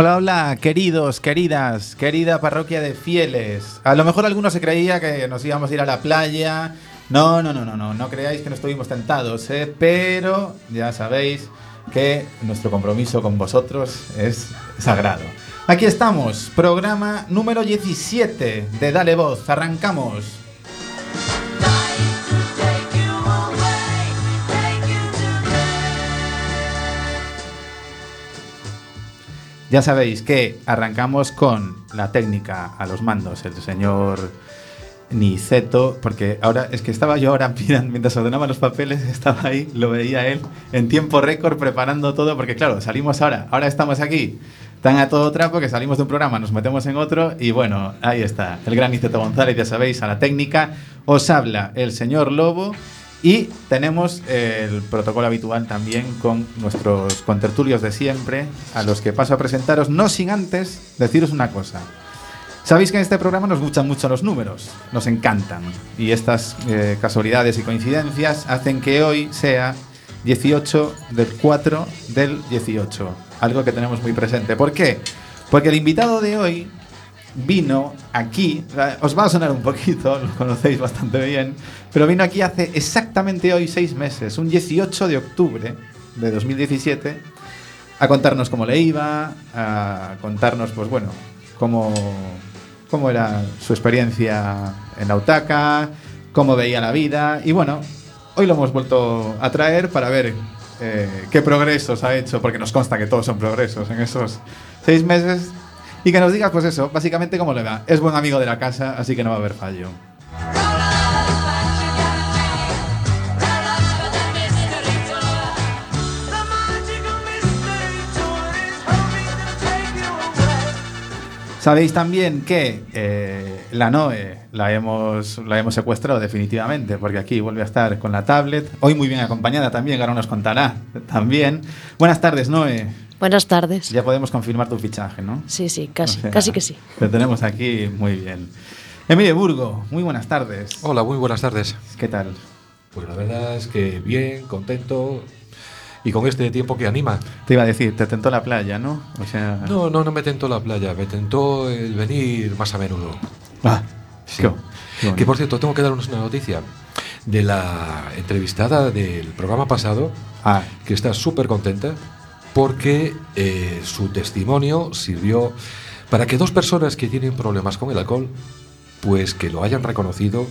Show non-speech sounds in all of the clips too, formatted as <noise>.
Hola, hola, queridos, queridas, querida parroquia de fieles. A lo mejor algunos se creía que nos íbamos a ir a la playa. No, no, no, no, no, no creáis que no estuvimos tentados, ¿eh? pero ya sabéis que nuestro compromiso con vosotros es sagrado. Aquí estamos, programa número 17 de Dale Voz. Arrancamos. Ya sabéis que arrancamos con la técnica a los mandos, el señor Niceto, porque ahora es que estaba yo ahora <laughs> mirando, mientras ordenaba los papeles, estaba ahí, lo veía él en tiempo récord preparando todo, porque claro, salimos ahora, ahora estamos aquí, tan a todo trapo que salimos de un programa, nos metemos en otro y bueno, ahí está, el gran Niceto González, ya sabéis, a la técnica, os habla el señor Lobo. Y tenemos el protocolo habitual también con nuestros contertulios de siempre, a los que paso a presentaros, no sin antes deciros una cosa. Sabéis que en este programa nos gustan mucho los números, nos encantan. Y estas eh, casualidades y coincidencias hacen que hoy sea 18 del 4 del 18. Algo que tenemos muy presente. ¿Por qué? Porque el invitado de hoy vino aquí, os va a sonar un poquito, <laughs> lo conocéis bastante bien, pero vino aquí hace exactamente hoy seis meses, un 18 de octubre de 2017, a contarnos cómo le iba, a contarnos, pues bueno, cómo, cómo era su experiencia en Autaca, cómo veía la vida, y bueno, hoy lo hemos vuelto a traer para ver eh, qué progresos ha hecho, porque nos consta que todos son progresos en esos seis meses y que nos diga, pues eso, básicamente cómo le va. Es buen amigo de la casa, así que no va a haber fallo. Sabéis también que eh, la Noe la hemos, la hemos secuestrado definitivamente, porque aquí vuelve a estar con la tablet. Hoy muy bien acompañada también, ahora nos contará también. Buenas tardes, Noe. Buenas tardes. Ya podemos confirmar tu fichaje, ¿no? Sí, sí, casi, casi que sí. Te tenemos aquí muy bien. Emilio Burgo, muy buenas tardes. Hola, muy buenas tardes. ¿Qué tal? Pues la verdad es que bien, contento y con este tiempo que anima. Te iba a decir, te tentó la playa, ¿no? O sea... No, no, no me tentó la playa, me tentó el venir más a menudo. Ah, sí. que por cierto, tengo que daros una noticia de la entrevistada del programa pasado, ah. que está súper contenta porque eh, su testimonio sirvió para que dos personas que tienen problemas con el alcohol, pues que lo hayan reconocido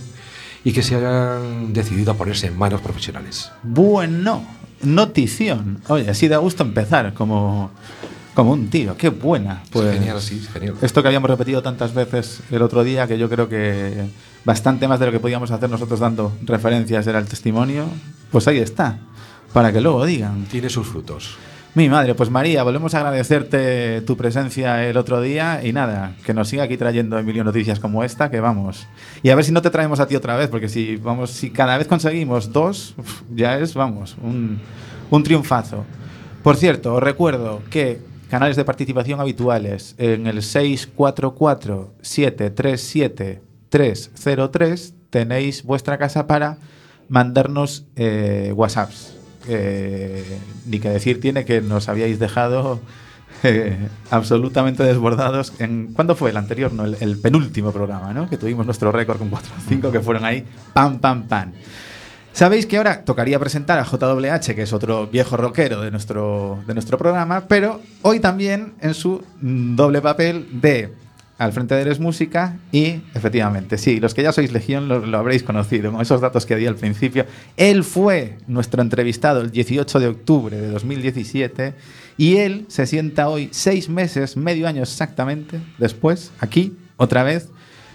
y que se hayan decidido a ponerse en manos profesionales. Bueno, notición. Oye, así da gusto empezar como, como un tiro. Qué buena. Pues, genial, sí, genial. Esto que habíamos repetido tantas veces el otro día, que yo creo que bastante más de lo que podíamos hacer nosotros dando referencias era el testimonio, pues ahí está, para que luego digan. Tiene sus frutos. Mi madre, pues María, volvemos a agradecerte tu presencia el otro día y nada, que nos siga aquí trayendo Emilio noticias como esta, que vamos. Y a ver si no te traemos a ti otra vez, porque si vamos, si cada vez conseguimos dos, ya es, vamos, un, un triunfazo. Por cierto, os recuerdo que canales de participación habituales en el 644-737-303 tenéis vuestra casa para mandarnos eh, WhatsApps eh, ni que decir tiene que nos habíais dejado eh, absolutamente desbordados. En, ¿Cuándo fue el anterior? No, el, penúltimo programa, ¿no? Que tuvimos nuestro récord con 4 o 5 que fueron ahí, pam, pam, pam. Sabéis que ahora tocaría presentar a JWH, que es otro viejo rockero de nuestro, de nuestro programa, pero hoy también en su doble papel de al frente de Eres Música y efectivamente, sí, los que ya sois Legión lo, lo, habréis conocido con esos datos que di al principio. Él fue nuestro entrevistado el 18 de octubre de 2017 y él se sienta hoy seis meses, medio año exactamente, después, aquí, otra vez,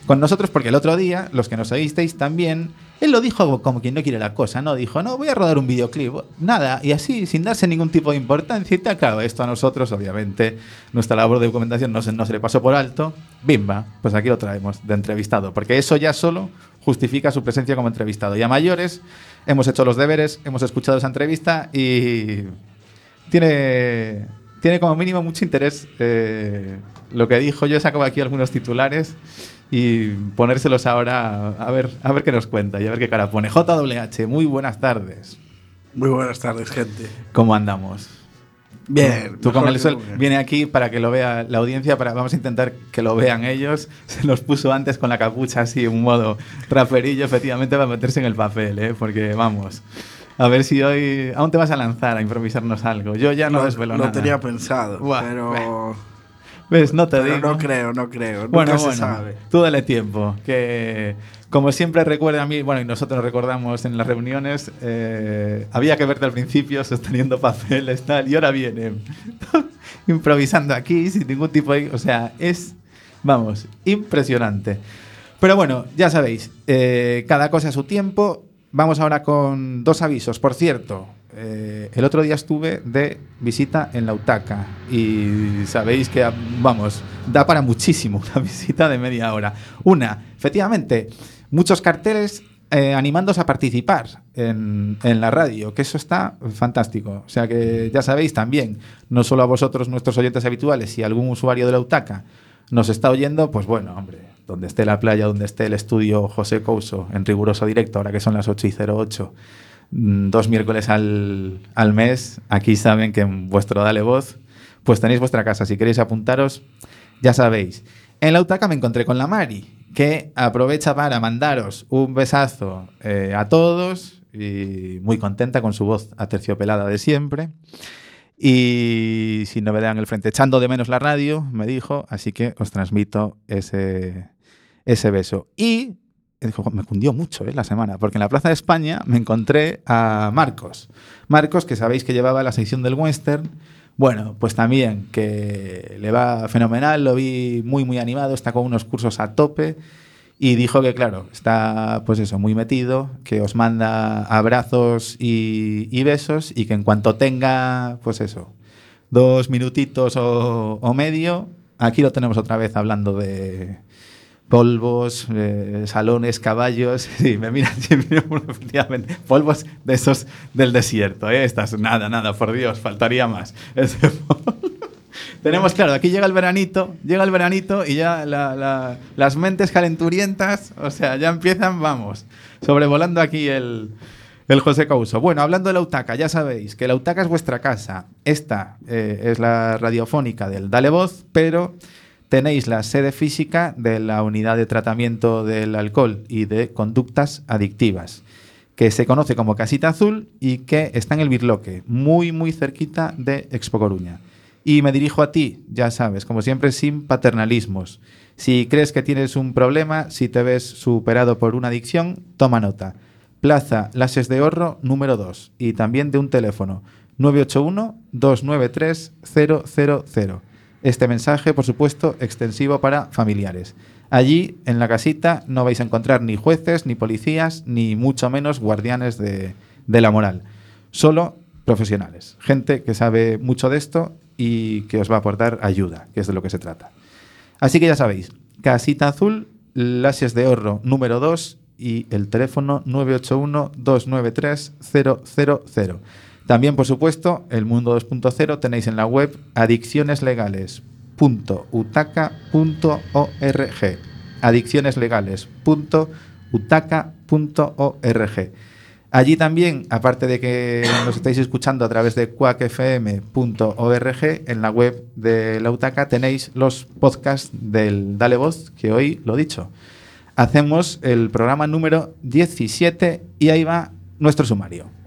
con nosotros, porque el otro día, los que nos oísteis también, él lo dijo como quien no quiere la cosa, ¿no? Dijo, no, voy a rodar un videoclip, nada, y así, sin darse ningún tipo de importancia. Y tal, claro, esto a nosotros, obviamente, nuestra labor de documentación no se, no se le pasó por alto. Bimba, pues aquí lo traemos de entrevistado, porque eso ya solo justifica su presencia como entrevistado. Y a mayores, hemos hecho los deberes, hemos escuchado esa entrevista y tiene, tiene como mínimo mucho interés eh, lo que dijo. Yo saco aquí algunos titulares y ponérselos ahora a ver, a ver qué nos cuenta y a ver qué cara pone. JWH, muy buenas tardes. Muy buenas tardes, gente. ¿Cómo andamos? Bien. Tú con el sol viene aquí para que lo vea la audiencia, para vamos a intentar que lo vean ellos. Se los puso antes con la capucha así, un modo raperillo, efectivamente, para meterse en el papel, ¿eh? porque vamos. A ver si hoy aún te vas a lanzar a improvisarnos algo. Yo ya no Lo- desvelo lo nada. tenía pensado, Buah, pero, ¿Ves? No te pero digo. no creo, no creo. Bueno, Nunca bueno, se sabe. tú dale tiempo. Que como siempre recuerda a mí, bueno, y nosotros recordamos en las reuniones, eh, había que verte al principio sosteniendo papeles, tal, y ahora viene <laughs> improvisando aquí sin ningún tipo de. O sea, es, vamos, impresionante. Pero bueno, ya sabéis, eh, cada cosa a su tiempo. Vamos ahora con dos avisos. Por cierto, eh, el otro día estuve de visita en la UTACA y sabéis que, vamos, da para muchísimo <laughs> una visita de media hora. Una, efectivamente, muchos carteles eh, animándoos a participar en, en la radio, que eso está fantástico. O sea que ya sabéis también, no solo a vosotros, nuestros oyentes habituales, si algún usuario de la UTACA nos está oyendo, pues bueno, hombre, donde esté la playa, donde esté el estudio José Couso, en riguroso directo, ahora que son las 8 y 08, mm, dos miércoles al, al mes, aquí saben que en vuestro Dale Voz, pues tenéis vuestra casa. Si queréis apuntaros, ya sabéis. En la UTACA me encontré con la Mari, que aprovecha para mandaros un besazo eh, a todos y muy contenta con su voz aterciopelada de siempre. Y sin novedad en el frente, echando de menos la radio, me dijo, así que os transmito ese, ese beso. Y me cundió mucho eh, la semana, porque en la Plaza de España me encontré a Marcos. Marcos, que sabéis que llevaba la sección del western. Bueno, pues también que le va fenomenal, lo vi muy, muy animado, está con unos cursos a tope. Y dijo que, claro, está pues eso, muy metido, que os manda abrazos y, besos y que en cuanto tenga, pues eso, dos minutitos o medio, aquí lo tenemos otra vez hablando de polvos, eh, salones, caballos. <laughs> Sí, me miran, efectivamente. Polvos de esos del desierto, ¿eh? Estas, nada, nada, por Dios, faltaría más. <laughs> Tenemos, claro, aquí llega el veranito, llega el veranito y ya la- la- las mentes calenturientas, o sea, ya empiezan, vamos, sobrevolando aquí el, el José Couso. Bueno, hablando de la UTACA, ya sabéis que la UTACA es vuestra casa. Esta eh, es la radiofónica del Dale Voz, pero tenéis la sede física de la unidad de tratamiento del alcohol y de conductas adictivas, que se conoce como Casita Azul y que está en el Birloque, muy, muy cerquita de Expo Coruña. Y me dirijo a ti, ya sabes, como siempre, sin paternalismos. Si crees que tienes un problema, si te ves superado por una adicción, toma nota. Plaza Lases de Horro número 2 y también de un teléfono 981-293-000. Este mensaje, por supuesto, extensivo para familiares. Allí, en la casita, no vais a encontrar ni jueces, ni policías, ni mucho menos guardianes de, la moral. Solo profesionales, gente que sabe mucho de esto y que os va a aportar ayuda, que es de lo que se trata. Así que ya sabéis, Casita Azul, Lases de Horro número 2 y el teléfono 981-293-000. También, por supuesto, el Mundo 2.0 tenéis en la web adiccioneslegales.utaca.org. Adiccioneslegales.utaca.org. Allí también, aparte de que nos estáis escuchando a través de cuacfm.org, en la web de la UTACA tenéis los podcasts del Dale Voz, que hoy lo dicho. Hacemos el programa número 17 y ahí va nuestro sumario.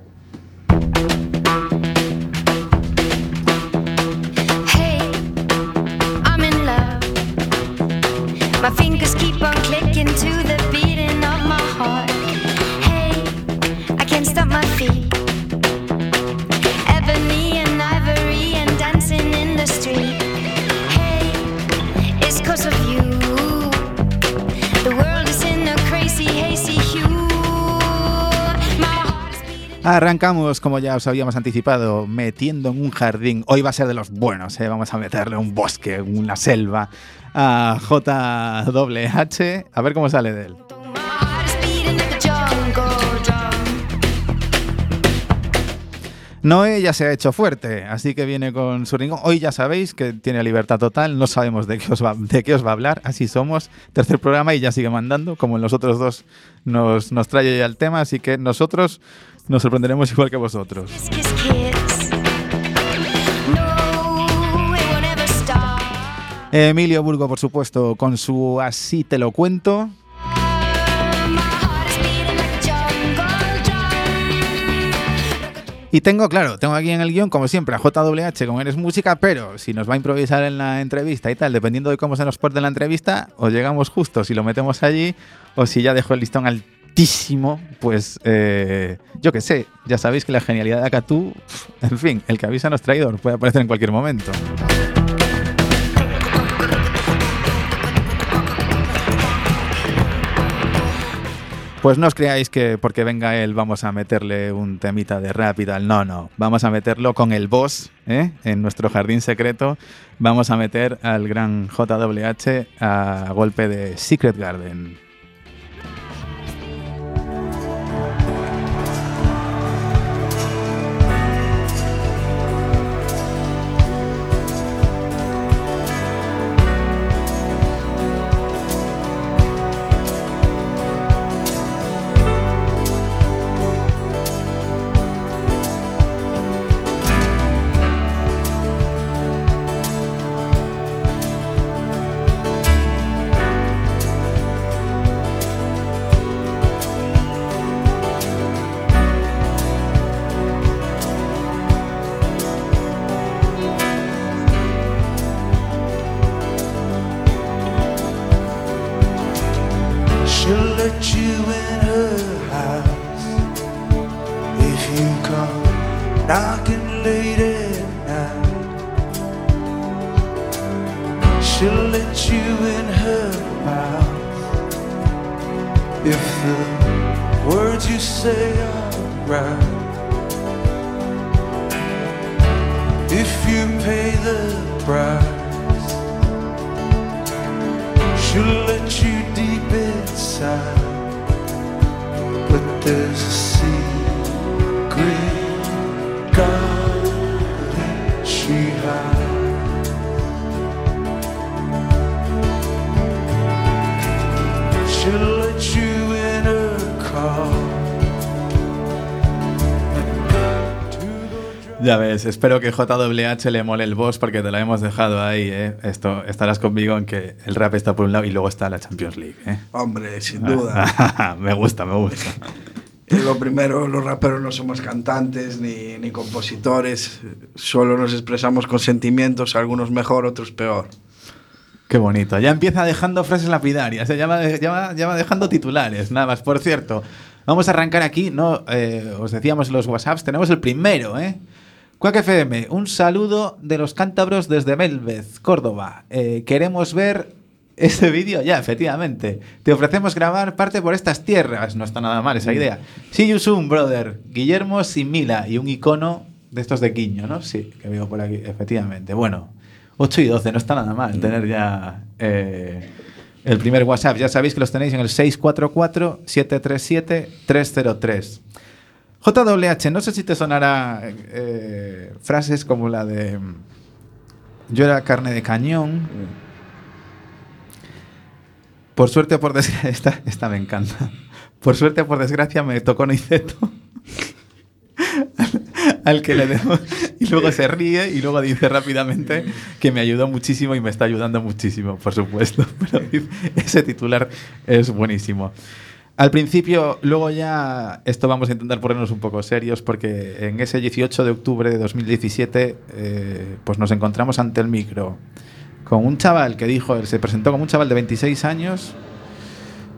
Arrancamos, como ya os habíamos anticipado, metiendo en un jardín. Hoy va a ser de los buenos, ¿eh? vamos a meterle un bosque, una selva a JWH. A ver cómo sale de él. Noé ya se ha hecho fuerte, así que viene con su rincón. Hoy ya sabéis que tiene libertad total, no sabemos de qué os va, de qué os va a hablar, así somos. Tercer programa y ya sigue mandando, como en los otros dos nos, nos trae ya el tema, así que nosotros nos sorprenderemos igual que vosotros. Emilio Burgo, por supuesto, con su Así te lo cuento. Y tengo, claro, tengo aquí en el guion, como siempre, a JWH con Eres Música, pero si nos va a improvisar en la entrevista y tal, dependiendo de cómo se nos porte la entrevista, o llegamos justo si lo metemos allí, o si ya dejo el listón altísimo, pues eh, yo qué sé, ya sabéis que la genialidad de Acatú, pf, en fin, el que avisa no es traidor, puede aparecer en cualquier momento. Pues no os creáis que porque venga él vamos a meterle un temita de rap. No, no. Vamos a meterlo con el boss ¿eh? en nuestro jardín secreto. Vamos a meter al gran JWH a golpe de Secret Garden. She'll let you in her car. Ya ves, espero que JWH le mole el boss porque te lo hemos dejado ahí. ¿eh? Esto, estarás conmigo en que el rap está por un lado y luego está la Champions League. ¿eh? Hombre, sin duda. <laughs> me gusta, me gusta. Y lo primero, los raperos no somos cantantes ni, ni compositores, solo nos expresamos con sentimientos, algunos mejor, otros peor. Qué bonito. Ya empieza dejando frases lapidarias, ya, va, ya, va, ya va dejando titulares. Nada más, por cierto, vamos a arrancar aquí, ¿no? Eh, os decíamos los WhatsApps, tenemos el primero, ¿eh? Quack FM, un saludo de los cántabros desde Melvez, Córdoba. Eh, queremos ver ese vídeo ya, efectivamente. Te ofrecemos grabar parte por estas tierras. No está nada mal esa idea. See you soon, brother. Guillermo Simila y un icono de estos de Quiño, ¿no? Sí, que veo por aquí, efectivamente. Bueno, 8 y 12, no está nada mal tener ya eh, el primer WhatsApp. Ya sabéis que los tenéis en el 644-737-303. JWH, no sé si te sonará eh, frases como la de yo era carne de cañón. Por suerte o por desgracia, <laughs> esta, esta me encanta. Por suerte o por desgracia me tocó Noiceto. Al, que le demos. <laughs> Y luego se ríe y luego dice rápidamente que me ayudó muchísimo y me está ayudando muchísimo, por supuesto. <laughs> Pero ese titular es buenísimo. Al principio, luego ya, esto vamos a intentar ponernos un poco serios porque en ese 18 de octubre de 2017, eh, pues nos encontramos ante el micro con un chaval que dijo, se presentó como un chaval de 26 años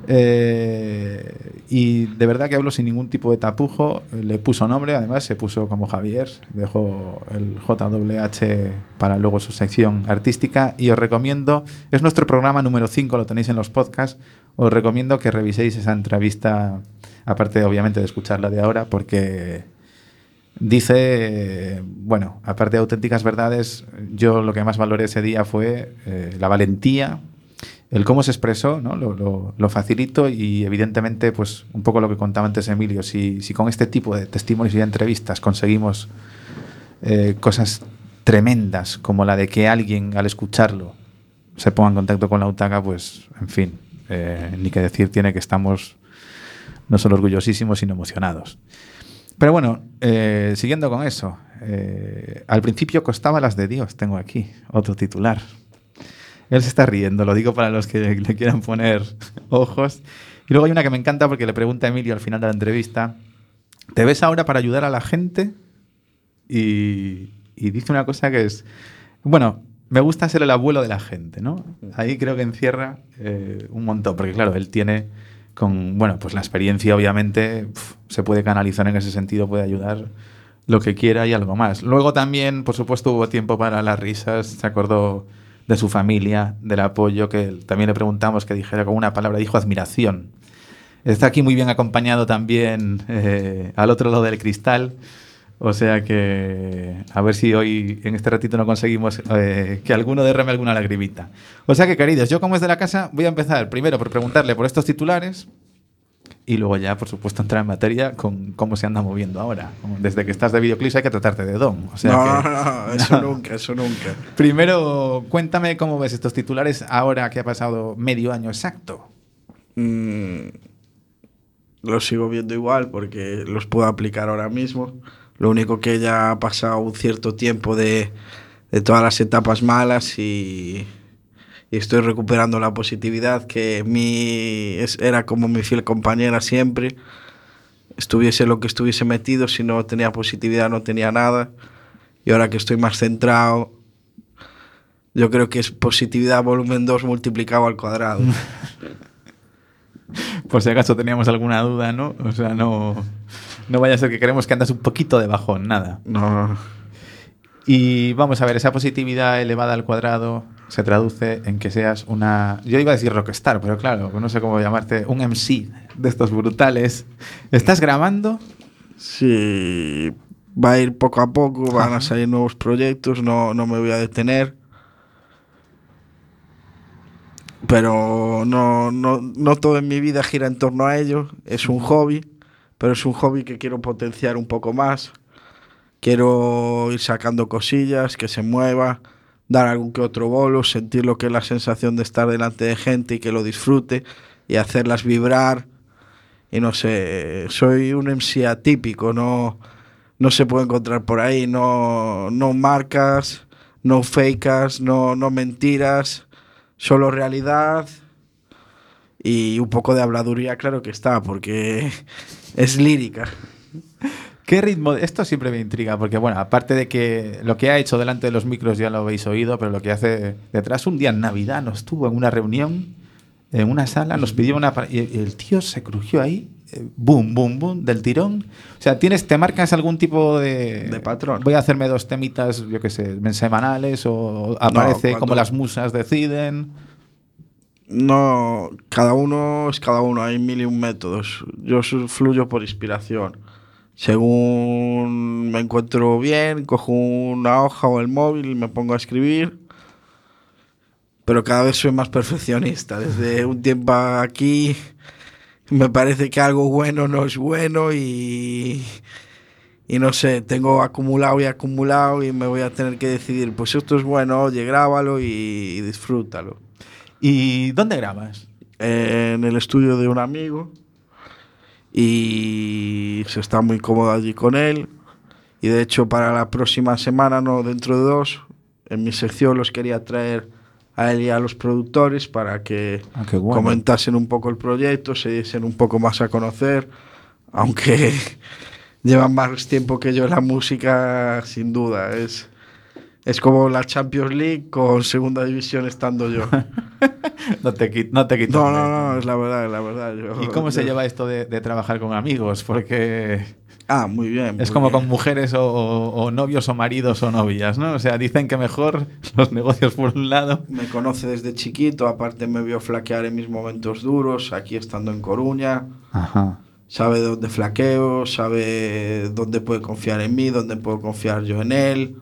eh, y de verdad que hablo sin ningún tipo de tapujo, le puso nombre, además se puso como Javier, dejó el JWH para luego su sección artística. Y os recomiendo, es nuestro programa número 5, lo tenéis en los podcasts, os recomiendo que reviséis esa entrevista, aparte obviamente de escucharla de ahora, porque dice, bueno, aparte de auténticas verdades, yo lo que más valoré ese día fue eh, la valentía, el cómo se expresó, ¿no? lo, facilito y evidentemente, pues un poco lo que contaba antes Emilio, si, con este tipo de testimonios y entrevistas conseguimos eh, cosas tremendas como la de que alguien al escucharlo se ponga en contacto con la UTACA, pues en fin, eh, ni que decir tiene que estamos no solo orgullosísimos, sino emocionados. Pero bueno, eh, siguiendo con eso, al principio costaba las de Dios, tengo aquí otro titular. Él se está riendo, lo digo para los que le quieran poner <laughs> ojos. Y luego hay una que me encanta porque le pregunta a Emilio al final de la entrevista, ¿te ves ahora para ayudar a la gente? Y, dice una cosa que es, bueno, me gusta ser el abuelo de la gente, ¿no? Ahí creo que encierra eh, un montón, porque claro, él tiene con, bueno, pues la experiencia obviamente se puede canalizar en ese sentido, puede ayudar lo que quiera y algo más. Luego también, por supuesto, hubo tiempo para las risas, se acordó de su familia, del apoyo, que también le preguntamos que dijera con una palabra, dijo admiración. Está aquí muy bien acompañado también eh, al otro lado del cristal. O sea que a ver si hoy en este ratito no conseguimos eh, que alguno derrame alguna lagrimita. O sea que, queridos, yo como es de la casa voy a empezar primero por preguntarle por estos titulares y luego ya, por supuesto, entrar en materia con cómo se anda moviendo ahora. Desde que estás de videoclips hay que tratarte de don. O sea no, que- no, no, eso nunca, eso nunca. <laughs> Primero, cuéntame cómo ves estos titulares ahora que ha pasado medio año exacto. Mm, los sigo viendo igual porque los puedo aplicar ahora mismo. Lo único que ya ha pasado un cierto tiempo de, de todas las etapas malas y, y estoy recuperando la positividad que mi, era como mi fiel compañera siempre. Estuviese lo que estuviese metido, si no tenía positividad no tenía nada. Y ahora que estoy más centrado, yo creo que es positividad volumen 2 multiplicado al cuadrado. <laughs> Por si acaso teníamos alguna duda, ¿no? O sea, no, no vaya a ser que queremos que andas un poquito de bajón, nada. No, Y vamos a ver, esa positividad elevada al cuadrado se traduce en que seas una... Yo iba a decir rockstar, pero claro, no sé cómo llamarte, un MC de estos brutales. ¿Estás grabando? Sí, va a ir poco a poco, van a salir nuevos proyectos, no, no me voy a detener. Pero no, no, no todo en mi vida gira en torno a ello, es un hobby, pero es un hobby que quiero potenciar un poco más. Quiero ir sacando cosillas, que se mueva, dar algún que otro bolo, sentir lo que es la sensación de estar delante de gente y que lo disfrute y hacerlas vibrar. Y no sé, soy un MC atípico, no, no se puede encontrar por ahí, no, no marcas, no fakes, no, no mentiras, solo realidad y un poco de habladuría, claro que está, porque <laughs> es lírica. ¿Qué ritmo? Esto siempre me intriga, porque bueno, aparte de que lo que ha hecho delante de los micros ya lo habéis oído, pero lo que hace detrás, un día en Navidad nos tuvo en una reunión, en una sala, nos pidió una... Y el tío se crujió ahí, eh, boom, boom, boom, del tirón. O sea, ¿tienes, te marcas algún tipo de... De patrón. Voy a hacerme dos temitas, yo qué sé, semanales, o aparece cuando- como las musas deciden. No, cada uno es cada uno, hay mil y un métodos. Yo fluyo por inspiración. Según me encuentro bien, cojo una hoja o el móvil y me pongo a escribir. Pero cada vez soy más perfeccionista. Desde un tiempo aquí me parece que algo bueno no es bueno y, y no sé, tengo acumulado y acumulado y me voy a tener que decidir, pues esto es bueno, oye, grábalo y, y disfrútalo ¿Y dónde grabas? en el estudio de un amigo y se está muy cómodo allí con él. Y de hecho para la próxima semana, no dentro de dos, en mi sección los quería traer a él y a los productores para que Ah, bueno. comentasen un poco el proyecto, se diesen un poco más a conocer, aunque <laughs> llevan más tiempo que yo en la música, sin duda. Es, es como la Champions League con segunda división estando yo. <laughs> No te, qui- no te quito. No, no, no, es la verdad, es la verdad. Yo- ¿Y cómo se lleva esto de, de trabajar con amigos? Porque Ah, muy bien. es muy como bien. con mujeres o, o- o novios o maridos o novias, ¿no? O sea, dicen que mejor <laughs> los negocios por un lado. Me conoce desde chiquito, aparte me vio flaquear en mis momentos duros, aquí estando en Coruña. Ajá. Sabe dónde flaqueo, sabe dónde puede confiar en mí, dónde puedo confiar yo en él.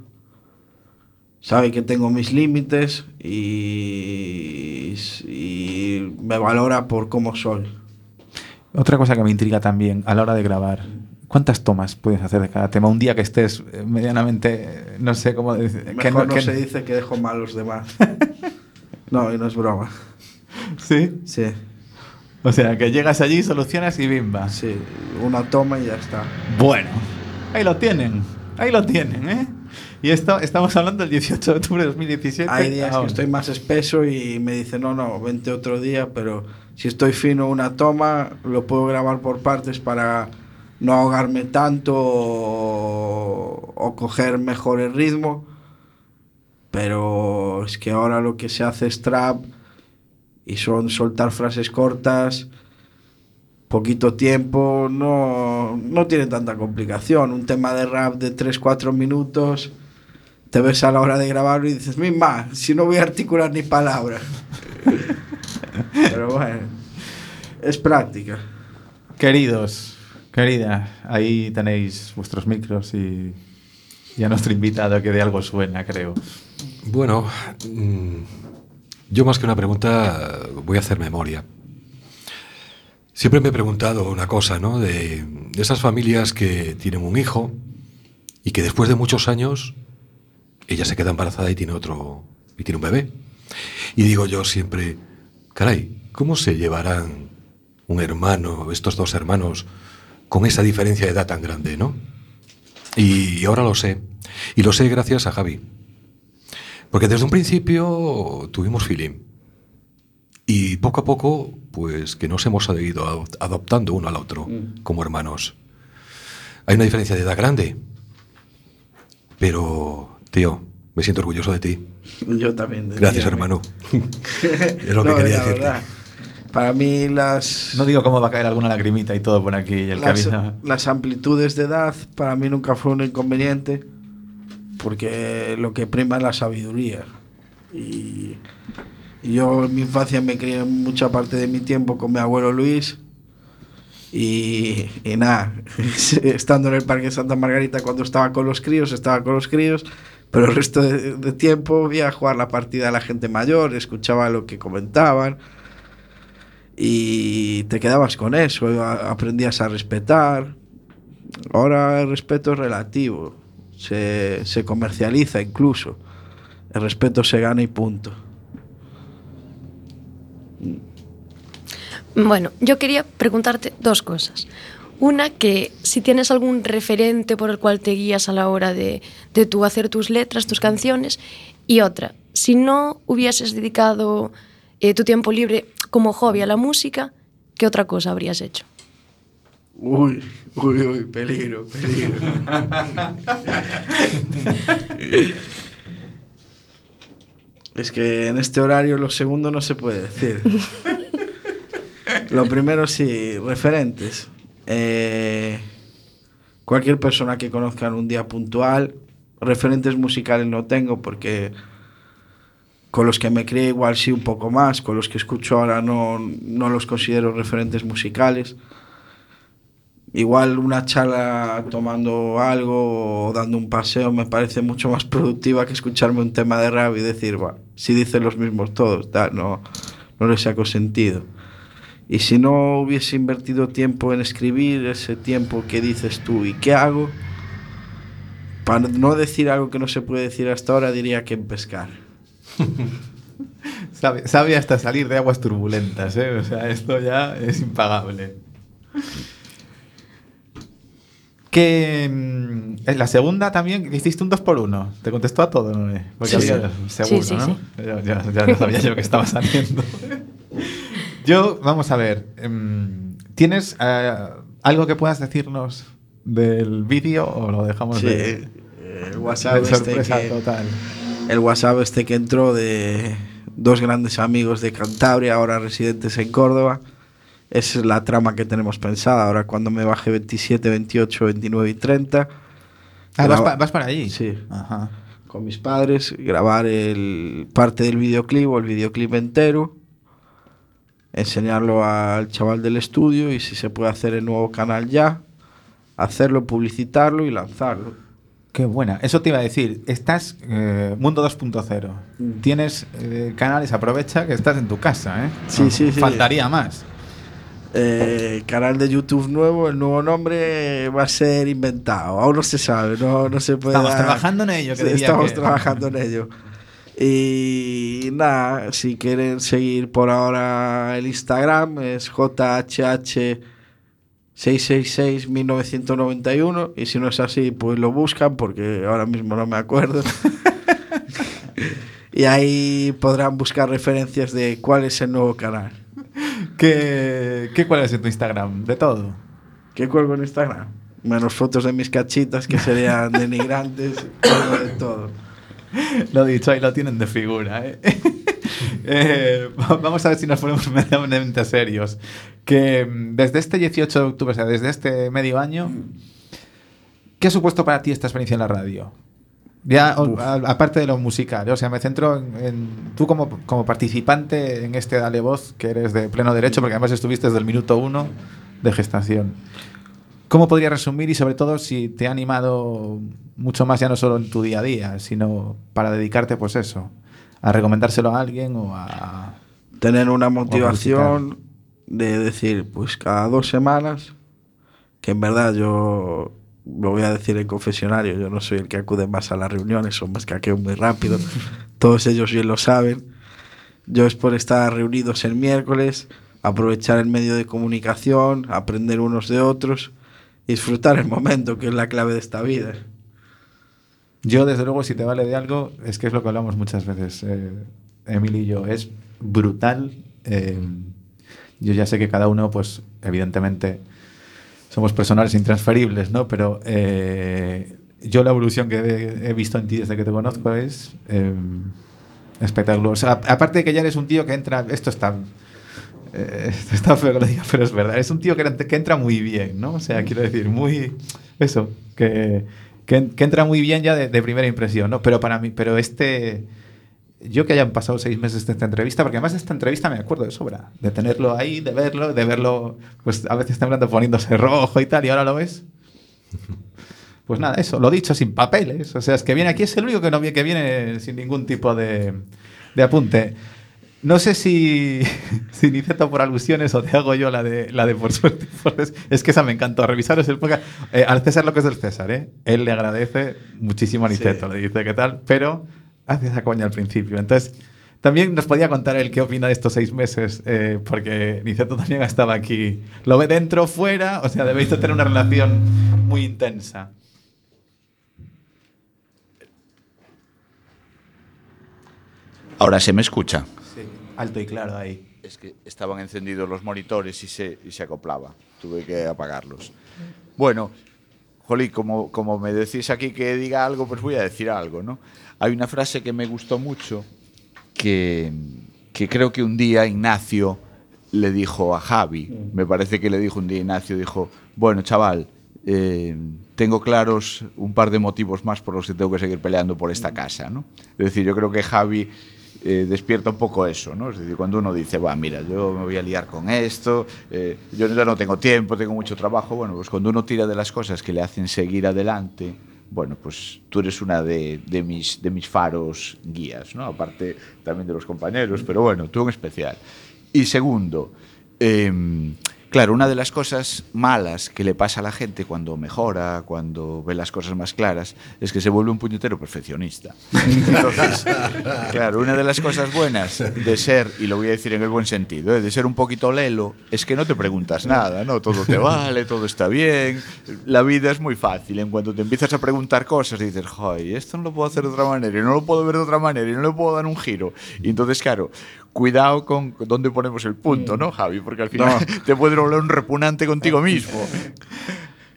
Sabe que tengo mis límites y, y me valora por cómo soy. Otra cosa que me intriga también a la hora de grabar. ¿Cuántas tomas puedes hacer de cada tema? Un día que estés eh, medianamente, eh, no sé cómo decir. que Mejor no, que- se dice que dejo mal a los demás. <laughs> no, y no es broma. Sí. Sí, O sea, que llegas allí, solucionas y bimba. sí, una toma y ya está. Bueno, ahí lo tienen. Ahí lo tienen, ¿eh? Y esto, estamos hablando del 18 de octubre de 2017. Hay días aún. que estoy más espeso y me dice, no, no, vente otro día, pero si estoy fino una toma, lo puedo grabar por partes para no ahogarme tanto o, o coger mejor el ritmo. Pero es que ahora lo que se hace es trap y son soltar frases cortas, poquito tiempo, no, no tiene tanta complicación. Un tema de rap de 3-4 minutos, te ves a la hora de grabarlo y dices, misma, si no voy a articular ni palabra. <laughs> Pero bueno, es práctica. Queridos, querida, ahí tenéis vuestros micros y, y a nuestro invitado que de algo suena, creo. Bueno, mm, yo más que una pregunta voy a hacer memoria. Siempre me he preguntado una cosa, ¿no? De, esas familias que tienen un hijo y que después de muchos años ella se queda embarazada y tiene otro y tiene un bebé. Y digo yo siempre, caray, ¿cómo se llevarán un hermano, estos dos hermanos, con esa diferencia de edad tan grande, ¿no? Y ahora lo sé. Y lo sé gracias a Javi. Porque desde un principio tuvimos feeling. Poco a poco, pues que nos hemos ido adop- adoptando uno al otro como hermanos. Hay una diferencia de edad grande. Pero, tío, me siento orgulloso de ti. <laughs> Yo también. de Gracias, hermano. <laughs> es lo que No, quería la decirte. verdad, Para mí las... No digo cómo va a caer alguna lagrimita y todo por aquí. y El que las, las amplitudes de edad para mí nunca fue un inconveniente porque lo que prima es la sabiduría y yo en mi infancia me crié mucha parte de mi tiempo con mi abuelo Luis y, y nada, <laughs> estando en el Parque Santa Margarita cuando estaba con los críos, estaba con los críos, pero el resto de, tiempo iba a jugar la partida a la gente mayor, escuchaba lo que comentaban y te quedabas con eso, aprendías a respetar. Ahora el respeto es relativo, se, se comercializa incluso. El respeto se gana y punto. Bueno, yo quería preguntarte dos cosas. Una, que si tienes algún referente por el cual te guías a la hora de, de tú hacer tus letras, tus canciones. Y otra, si no hubieses dedicado eh, tu tiempo libre como hobby a la música, ¿qué otra cosa habrías hecho? Uy, uy, uy, peligro, peligro. <laughs> es que en este horario lo segundo no se puede decir. Lo primero sí, referentes. Eh, cualquier persona que conozca en un día puntual, referentes musicales no tengo porque con los que me crié igual sí un poco más, con los que escucho ahora no, no los considero referentes musicales. Igual una charla tomando algo o dando un paseo me parece mucho más productiva que escucharme un tema de rap y decir, va, si dicen los mismos todos, tal, no, no le saco sentido. Y si no hubiese invertido tiempo en escribir ese tiempo que dices tú y qué hago, para no decir algo que no se puede decir hasta ahora, diría que en pescar. <laughs> Sabe, sabe hasta salir de aguas turbulentas, ¿eh? O sea, esto ya es impagable. Que mm, en la segunda también hiciste un 2 por 1 Te contestó a todo, ¿no? Porque Sí, había sí. seguro, Sí, sí, ¿no? sí. Ya, ya- ya no sabía yo que estaba saliendo. <laughs> yo, vamos a ver. em, ¿Tienes eh, algo que puedas decirnos del vídeo o lo dejamos Sí, de, el WhatsApp de este que- total? el WhatsApp este que entró de dos grandes amigos de Cantabria, ahora residentes en Córdoba. Esa es la trama que tenemos pensada. Ahora cuando me baje 27, 28, 29 y 30, Ah, vas, graba- pa- vas para allí. Sí. Ajá. con mis padres, grabar el parte del videoclip o el videoclip entero, enseñarlo al chaval del estudio y si se puede hacer el nuevo canal ya, hacerlo, publicitarlo y lanzarlo. Qué buena. Eso te iba a decir. Estás eh, Mundo 2.0. Mm. Tienes eh, canales, aprovecha que estás en tu casa, ¿eh? Sí, No, sí, sí. Faltaría más. Eh, canal de YouTube nuevo, el nuevo nombre va a ser inventado, aún no se sabe, no, no se puede. Estamos dar- trabajando en ello, que estamos que- trabajando en ello. Y nada, si quieren seguir por ahora el Instagram es JHH 666-1991 y si no es así, pues lo buscan porque ahora mismo no me acuerdo. <laughs> y ahí podrán buscar referencias de cuál es el nuevo canal. ¿Qué, qué cuál es en tu Instagram? De todo. ¿Qué cuelgo en Instagram? Menos fotos de mis cachitas que serían <laughs> denigrantes, cuelgo de todo. Lo dicho, ahí lo tienen de figura. ¿eh? <laughs> Eh, va- vamos a ver si nos ponemos <laughs> medianamente serios. Que mm, desde este 18 de octubre, o sea, desde este medio año, ¿qué ha supuesto para ti esta experiencia en la radio? Ya, aparte de lo musical, ¿eh? o sea, me centro en, en- tú como, como participante en este Dale Voz, que eres de pleno derecho, porque además estuviste desde el minuto uno de gestación. ¿Cómo podría resumir y sobre todo si te ha animado mucho más ya no solo en tu día a día, sino para dedicarte pues eso, a recomendárselo a alguien o a... Tener una motivación de decir, pues cada dos semanas, que en verdad yo lo voy a decir en confesionario, yo no soy el que acude más a las reuniones, son más que aquello muy rápido, <laughs> todos ellos bien lo saben. Yo es por estar reunidos el miércoles, aprovechar el medio de comunicación, aprender unos de otros, disfrutar el momento, que es la clave de esta vida. Yo desde luego si te vale de algo, es que es lo que hablamos muchas veces, eh, Emily y yo, es brutal. eh, yo ya sé que cada uno pues evidentemente somos personales intransferibles, ¿no? Pero eh, yo la evolución que he, visto en ti desde que te conozco es eh, espectacular. Aparte de que ya eres un tío que entra, esto está, eh, <laughs> esto está feo que lo diga, pero es verdad, es un tío que, entra- muy bien, ¿no? O sea, quiero decir, muy, eso, que, que, entra muy bien ya de primera impresión, ¿no? Pero para mí, pero este, yo que hayan pasado seis meses de esta entrevista, porque además de esta entrevista me acuerdo de sobra, de tenerlo ahí, de verlo, de verlo, pues a veces temblando poniéndose rojo y tal, y ahora lo ves. <laughs> Pues nada, eso, lo dicho, sin papeles. O sea, es que viene aquí, es el único que, no, que viene sin ningún tipo de, de apunte. No sé si, <laughs> si Niceto por alusiones o te hago yo la de, la de por suerte. <laughs> por Es que esa me encantó. Revisaros el podcast. Eh, al César lo que es del César, ¿eh? Él le agradece muchísimo a Niceto. Le dice qué tal, pero hace esa coña al principio. Entonces, también nos podía contar él qué opina de estos seis meses, eh, porque Niceto también estaba aquí. Lo ve dentro, fuera, o sea, debéis de tener una relación muy intensa. Ahora se me escucha. Sí, alto y claro ahí. Es que estaban encendidos los monitores y se, y se acoplaba. Tuve que apagarlos. Bueno, Jolí, como, como me decís aquí que diga algo, pues voy a decir algo, ¿no? Hay una frase que me gustó mucho que, creo que un día Ignacio le dijo a Javi, me parece que le dijo un día Ignacio, dijo, bueno, chaval, eh, tengo claros un par de motivos más por los que tengo que seguir peleando por esta casa, ¿no? Es decir, yo creo que Javi eh, despierta un poco eso, ¿no? Es decir, cuando uno dice, va, mira, yo me voy a liar con esto, eh, yo ya no tengo tiempo, tengo mucho trabajo, bueno, pues cuando uno tira de las cosas que le hacen seguir adelante, bueno, pues tú eres una de, de, mis, de mis faros guías, ¿no? Aparte también de los compañeros, pero bueno, tú en especial. Y segundo, eh, claro, una de las cosas malas que le pasa a la gente cuando mejora, cuando ve las cosas más claras, es que se vuelve un puñetero perfeccionista. Entonces, claro, una de las cosas buenas de ser, y lo voy a decir en el buen sentido, ¿eh? de ser un poquito lelo, es que no te preguntas nada, ¿no? Todo te vale, todo está bien, la vida es muy fácil. En cuanto te empiezas a preguntar cosas, dices, joder, esto no lo puedo hacer de otra manera, y no lo puedo ver de otra manera, y no le puedo dar un giro. Entonces, claro, cuidado con dónde ponemos el punto, ¿no, Javi? Porque al final te puede volver un repugnante contigo mismo.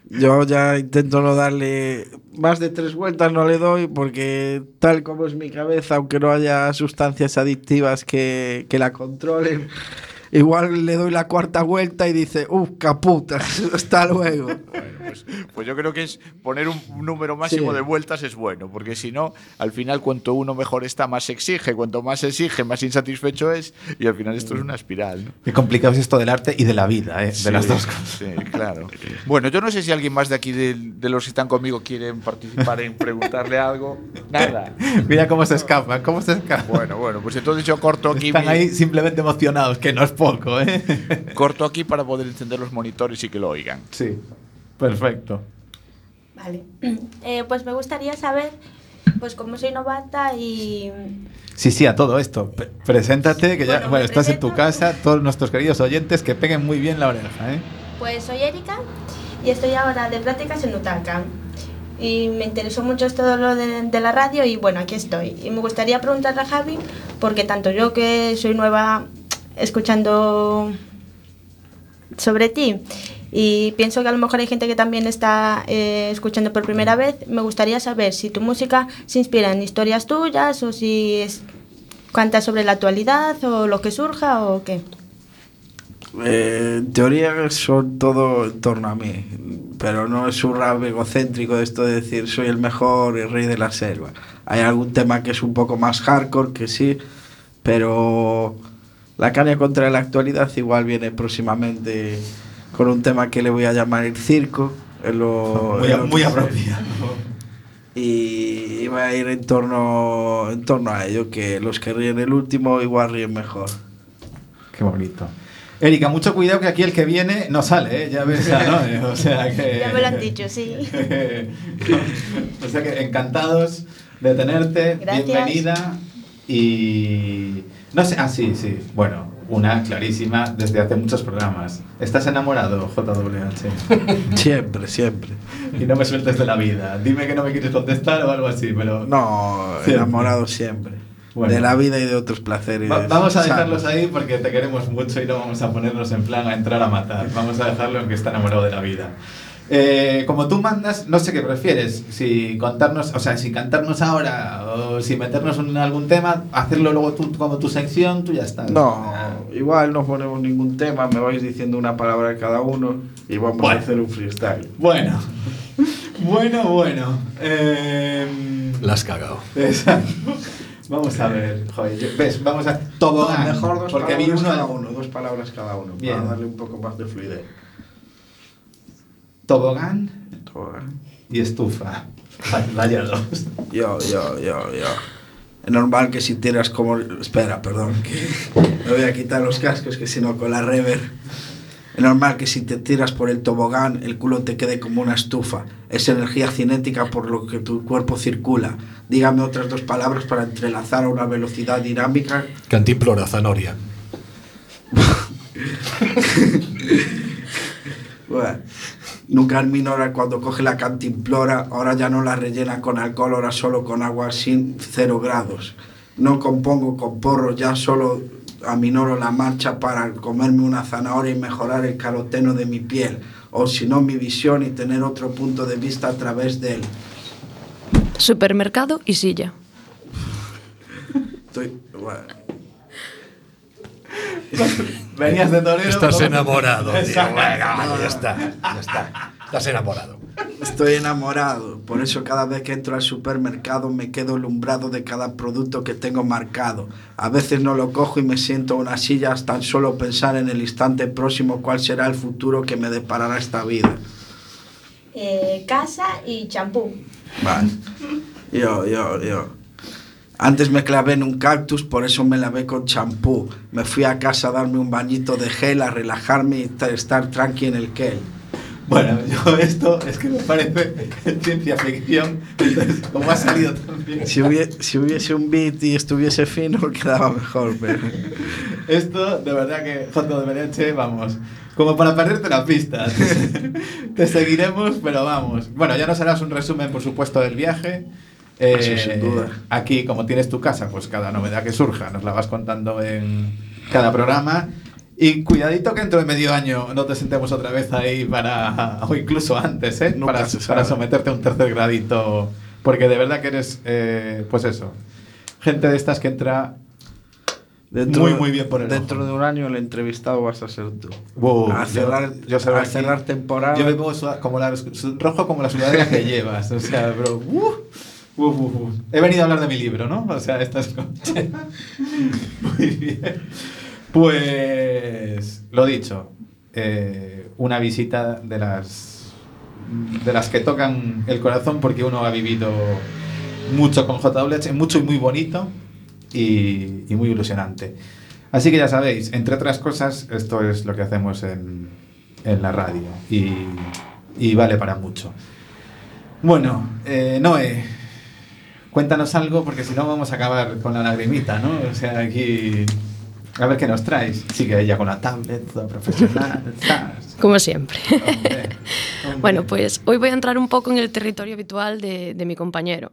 Yo ya intento no darle más de tres vueltas, no le doy, porque tal como es mi cabeza, aunque no haya sustancias adictivas que, que la controlen, igual le doy la cuarta vuelta y dice, uff, caputa, <laughs> hasta luego. Pues, pues yo creo que es poner un un número máximo Sí. de vueltas es bueno, porque si no, al final cuanto uno mejor está, más se exige, cuanto más se exige, más insatisfecho es, y al final esto es una espiral, ¿no? Qué complicado es esto del arte y de la vida, ¿eh? Sí, de las dos cosas. Sí, claro. Bueno, yo no sé si alguien más de aquí, de, de los que están conmigo, quieren participar en preguntarle algo. Nada. <laughs> Mira cómo se escapan, cómo se escapan. Bueno, bueno, pues entonces yo corto aquí. Están mi- ahí simplemente emocionados, que no es poco, ¿eh? Corto aquí para poder encender los monitores y que lo oigan. Sí, perfecto. Vale. <clears throat> Eh, pues me gustaría saber, pues como soy novata y Sí, sí, a todo esto. P- preséntate, que ya, Bueno, estás en tu casa, todos nuestros queridos oyentes que peguen muy bien la oreja, ¿eh? Pues soy Erika y estoy ahora de prácticas en Utalca. Y me interesó mucho esto lo de, de la radio y bueno, aquí estoy. Y me gustaría preguntarle a Javi, porque tanto yo que soy nueva escuchando sobre ti y pienso que a lo mejor hay gente que también está eh, escuchando por primera vez, me gustaría saber si tu música se inspira en historias tuyas o si es, canta sobre la actualidad o lo que surja o qué. Eh, en teoría son todo en torno a mí, pero no es un rap egocéntrico de esto de decir soy el mejor y rey de la selva. Hay algún tema que es un poco más hardcore, que sí, pero la caña contra la actualidad igual viene próximamente con un tema que le voy a llamar el circo. en lo- <laughs> Muy, en lo muy que- apropiado. Y va a ir en torno, en torno a ello, que los que ríen el último igual ríen mejor. Qué bonito. Erika, mucho cuidado que aquí el que viene no sale, ¿eh? ya ves, ¿no? <laughs> O sea que... Ya me lo han dicho, sí. <laughs> o sea que encantados de tenerte, Gracias. bienvenida y no sé, ah sí, sí, bueno, una clarísima desde hace muchos programas. ¿Estás enamorado, JWH? <laughs> Siempre, siempre. y no me sueltes de la vida. Dime que no me quieres contestar o algo así, pero No, Siempre. enamorado siempre. Bueno. De la vida y de otros placeres. Va- vamos a dejarlos sanos. ahí porque te queremos mucho y no vamos a ponernos en plan a entrar a matar. Vamos a dejarlo en que está enamorado de la vida. Eh, como tú mandas, no sé qué prefieres, si contarnos, o sea, si cantarnos ahora o si meternos en algún tema, hacerlo luego tú como tu sección, tú ya estás. No, igual no ponemos ningún tema, me vais diciendo una palabra cada uno y vamos Bueno. a hacer un freestyle. Bueno, bueno, bueno. Em, La has cagado. exacto. Vamos a ver, joder, ves, vamos a tobogán. mejor dos porque vi palabras uno cada uno, dos palabras cada uno, Bien. para darle un poco más de fluidez. Tobogán Tobogán. y estufa. Vaya dos. Yo, yo, yo, yo. Es normal que si tiras como... Espera, perdón, que me voy a quitar los cascos, que si no con la rever... Es normal que si te tiras por el tobogán, el culo te quede como una estufa. Es energía cinética por lo que tu cuerpo circula. Dígame otras dos palabras para entrelazar a una velocidad dinámica. Cantimplora, Zanoria. <laughs> Bueno, nunca minora cuando coge la cantimplora, ahora ya no la rellena con alcohol, ahora solo con agua sin cero grados. No compongo con porro, ya solo aminoro la marcha para comerme una zanahoria y mejorar el caroteno de mi piel, o si no mi visión y tener otro punto de vista a través de él. Supermercado y silla. Estoy, bueno, Venías de torero. Estás enamorado, tío. Ya está, ya está. Estás enamorado. Estoy enamorado, por eso cada vez que entro al supermercado me quedo alumbrado de cada producto que tengo marcado. A veces no lo cojo y me siento en una silla hasta tan solo pensar en el instante próximo cuál será el futuro que me deparará esta vida. Eh, casa y champú. Vale. Yo, yo, yo. Antes me clavé en un cactus, por eso me lavé con champú. Me fui a casa a darme un bañito de gel, a relajarme y ta- estar tranqui en el kel. Bueno, <laughs> yo esto es que me parece ciencia ficción. Entonces, como ha salido también. Si hubiese, si hubiese un beat y estuviese fino, <laughs> quedaba mejor, pero... <laughs> Esto, de verdad que JWH, vamos, como para perderte la pista. Te seguiremos, pero vamos. Bueno, ya nos harás un resumen, por supuesto, del viaje. Eh, Eso sin duda. Aquí, como tienes tu casa, pues cada novedad que surja nos la vas contando en cada programa. Y cuidadito que dentro de medio año no te sentemos otra vez ahí para, <laughs> o incluso antes, ¿eh? Para, para someterte a un tercer gradito. Porque de verdad que eres, eh, pues eso, gente de estas que entra muy, muy bien por el Dentro ojo. de un año el entrevistado vas a ser tú. Wow, a cerrar, yo salgo a aquí. cerrar temporada. Yo me pongo como la, rojo como la sudadera que <laughs> llevas. O sea, bro. uh, He venido a hablar de mi libro, ¿no? O sea, estas cosas. <laughs> Muy bien. Pues, lo dicho, eh, una visita de las, de las que tocan el corazón porque uno ha vivido mucho con JWH, mucho y muy bonito y, y muy ilusionante. Así que ya sabéis, entre otras cosas, esto es lo que hacemos en, en la radio y, y vale para mucho. Bueno, eh, Noé, cuéntanos algo porque si no vamos a acabar con la lagrimita, ¿no? O sea, aquí... A ver qué nos traes. Sigue ella con la tablet, toda profesional. <laughs> Como siempre. Hombre, <laughs> hombre. Bueno, pues hoy voy a entrar un poco en el territorio habitual de, de mi compañero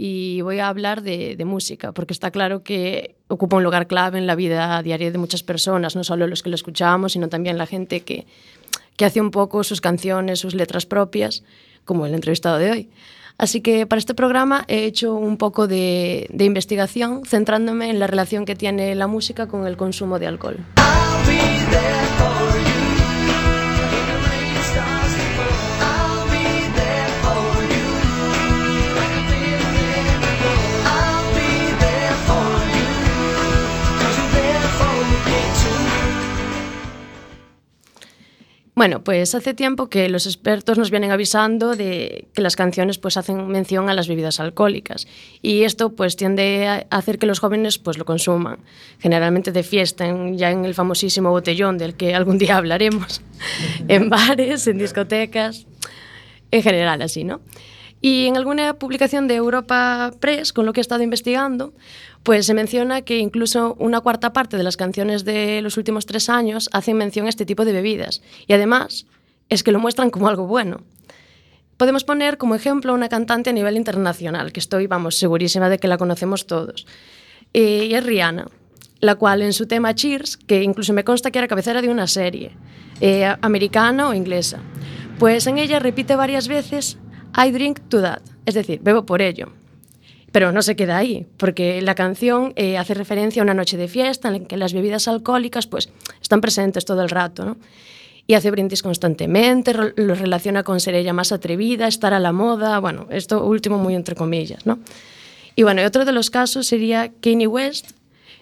y voy a hablar de, de música, porque está claro que ocupa un lugar clave en la vida diaria de muchas personas, no solo los que lo escuchamos, sino también la gente que, que hace un poco sus canciones, sus letras propias, como el entrevistado de hoy. Así que para este programa he hecho un poco de, investigación centrándome en la relación que tiene la música con el consumo de alcohol. Bueno, pues hace tiempo que los expertos nos vienen avisando de que las canciones pues hacen mención a las bebidas alcohólicas y esto pues tiende a hacer que los jóvenes pues lo consuman, generalmente de fiesta, en- ya en el famosísimo botellón del que algún día hablaremos, <laughs> en bares, en discotecas, en general así, ¿no? Y en alguna publicación de Europa Press, con lo que he estado investigando, pues se menciona que incluso una cuarta parte de las canciones de los últimos tres años hacen mención a este tipo de bebidas. Y además es que lo muestran como algo bueno. Podemos poner como ejemplo a una cantante a nivel internacional, que estoy, vamos, segurísima de que la conocemos todos. Eh, y es Rihanna, la cual en su tema Cheers, que incluso me consta que era cabecera de una serie, eh, americana o inglesa, pues en ella repite varias veces I drink to that, es decir, bebo por ello. Pero no se queda ahí, porque la canción eh, hace referencia a una noche de fiesta en la que las bebidas alcohólicas pues, están presentes todo el rato. ¿no? Y hace brindis constantemente, lo relaciona con ser ella más atrevida, estar a la moda, bueno, esto último muy entre comillas. ¿no? Y bueno, otro de los casos sería Kanye West,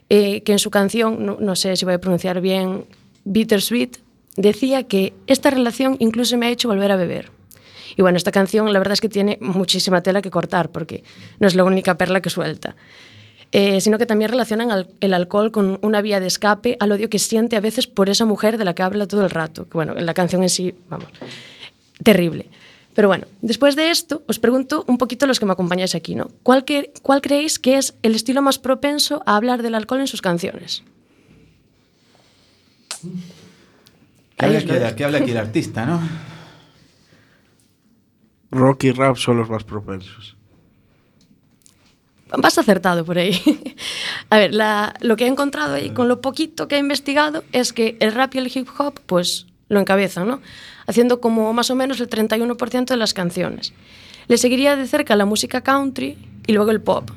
eh, que en su canción, no, no sé si voy a pronunciar bien, Bittersweet, decía que esta relación incluso me ha hecho volver a beber. Y bueno, esta canción la verdad es que tiene muchísima tela que cortar porque no es la única perla que suelta. Eh, sino que también relacionan al- el alcohol con una vía de escape al odio que siente a veces por esa mujer de la que habla todo el rato. Bueno, la canción en sí, vamos, terrible. Pero bueno, después de esto, os pregunto un poquito los que me acompañáis aquí, ¿no? ¿Cuál, que- ¿Cuál creéis que es el estilo más propenso a hablar del alcohol en sus canciones? ¿Qué habla, aquí, qué habla aquí el artista, no? Rock y rap son los más propensos. Vas acertado por ahí. <laughs> A ver, lo que he encontrado ahí con lo poquito que he investigado es que el rap y el hip hop pues lo encabezan, ¿no? Haciendo como más o menos el 31% de las canciones. Le seguiría de cerca la música country y luego el pop.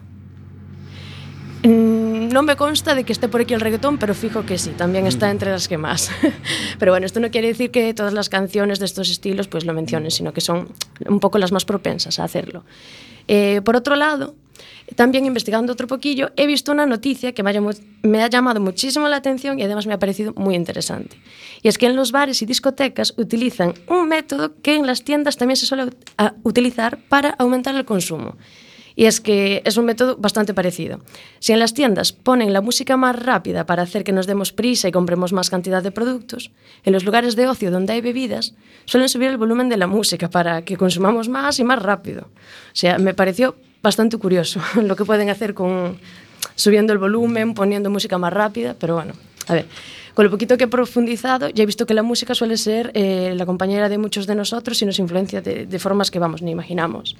Mm, non me consta de que este por aquí el reggaetón, pero fijo que sí, también está mm. entre las que más. <laughs> pero bueno, esto no quiere decir que todas las canciones de estos estilos pues lo mencionen, sino que son un poco las más propensas a hacerlo. Eh, por otro lado, también investigando otro poquillo, he visto una noticia que me ha, me ha, llamado muchísimo la atención y además me ha parecido muy interesante. Y es que en los bares y discotecas utilizan un método que en las tiendas también se suele utilizar para aumentar el consumo. Y es que es un método bastante parecido. Si en las tiendas ponen la música más rápida para hacer que nos demos prisa y compremos más cantidad de productos, en los lugares de ocio donde hay bebidas suelen subir el volumen de la música para que consumamos más y más rápido. O sea, me pareció bastante curioso <laughs> lo que pueden hacer con subiendo el volumen, poniendo música más rápida, pero bueno, a ver. Con lo poquito que he profundizado, ya he visto que la música suele ser eh, la compañera de muchos de nosotros y nos influencia de, de formas que, vamos, ni imaginamos.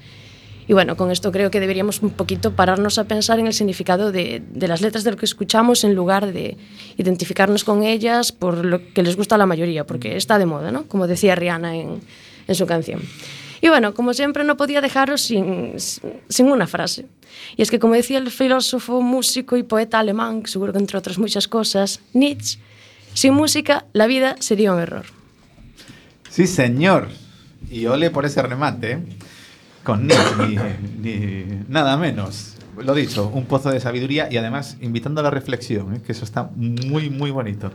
Y bueno, con esto creo que deberíamos un poquito pararnos a pensar en el significado de, de las letras de lo que escuchamos en lugar de identificarnos con ellas por lo que les gusta a la mayoría, porque está de moda, ¿no? Como decía Rihanna en, en su canción. Y bueno, como siempre, no podía dejaros sin, sin una frase. Y es que, como decía el filósofo, músico y poeta alemán, seguro que entre otras muchas cosas, Nietzsche, sin música la vida sería un error. Sí, señor. Y ole por ese remate, ¿eh? Con ni, ni, ni- nada menos. Lo dicho, un pozo de sabiduría y además invitando a la reflexión, ¿eh? que eso está muy, muy bonito.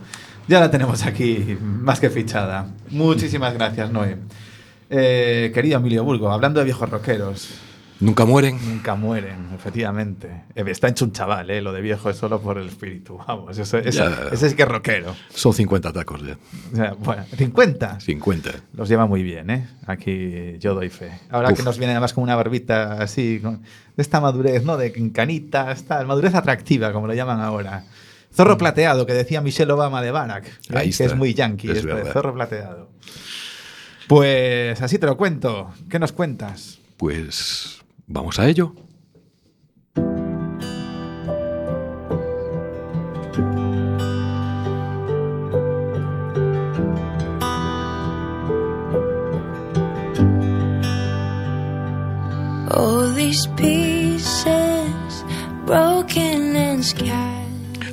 Ya la tenemos aquí más que fichada. Muchísimas gracias, Noé. Eh, querido Emilio Burgo, hablando de viejos rockeros, Nunca mueren. nunca mueren, efectivamente. Eh, Está hecho un chaval, ¿eh? lo de viejo es solo por el espíritu. Vamos, eso, eso- ese es que es rockero. Son 50 tacos ya. Bueno, 50. 50. Los lleva muy bien, ¿eh? Aquí yo doy fe. Ahora Uf. que nos viene además con una barbita así, con- de esta madurez, ¿no? De canitas, tal, madurez atractiva, como lo llaman ahora. Zorro plateado, que decía Michelle Obama de Barack. ¿eh? Ahí que está. es muy yankee, Es verdad. zorro plateado. Pues así te lo cuento. ¿Qué nos cuentas? Pues vamos a ello.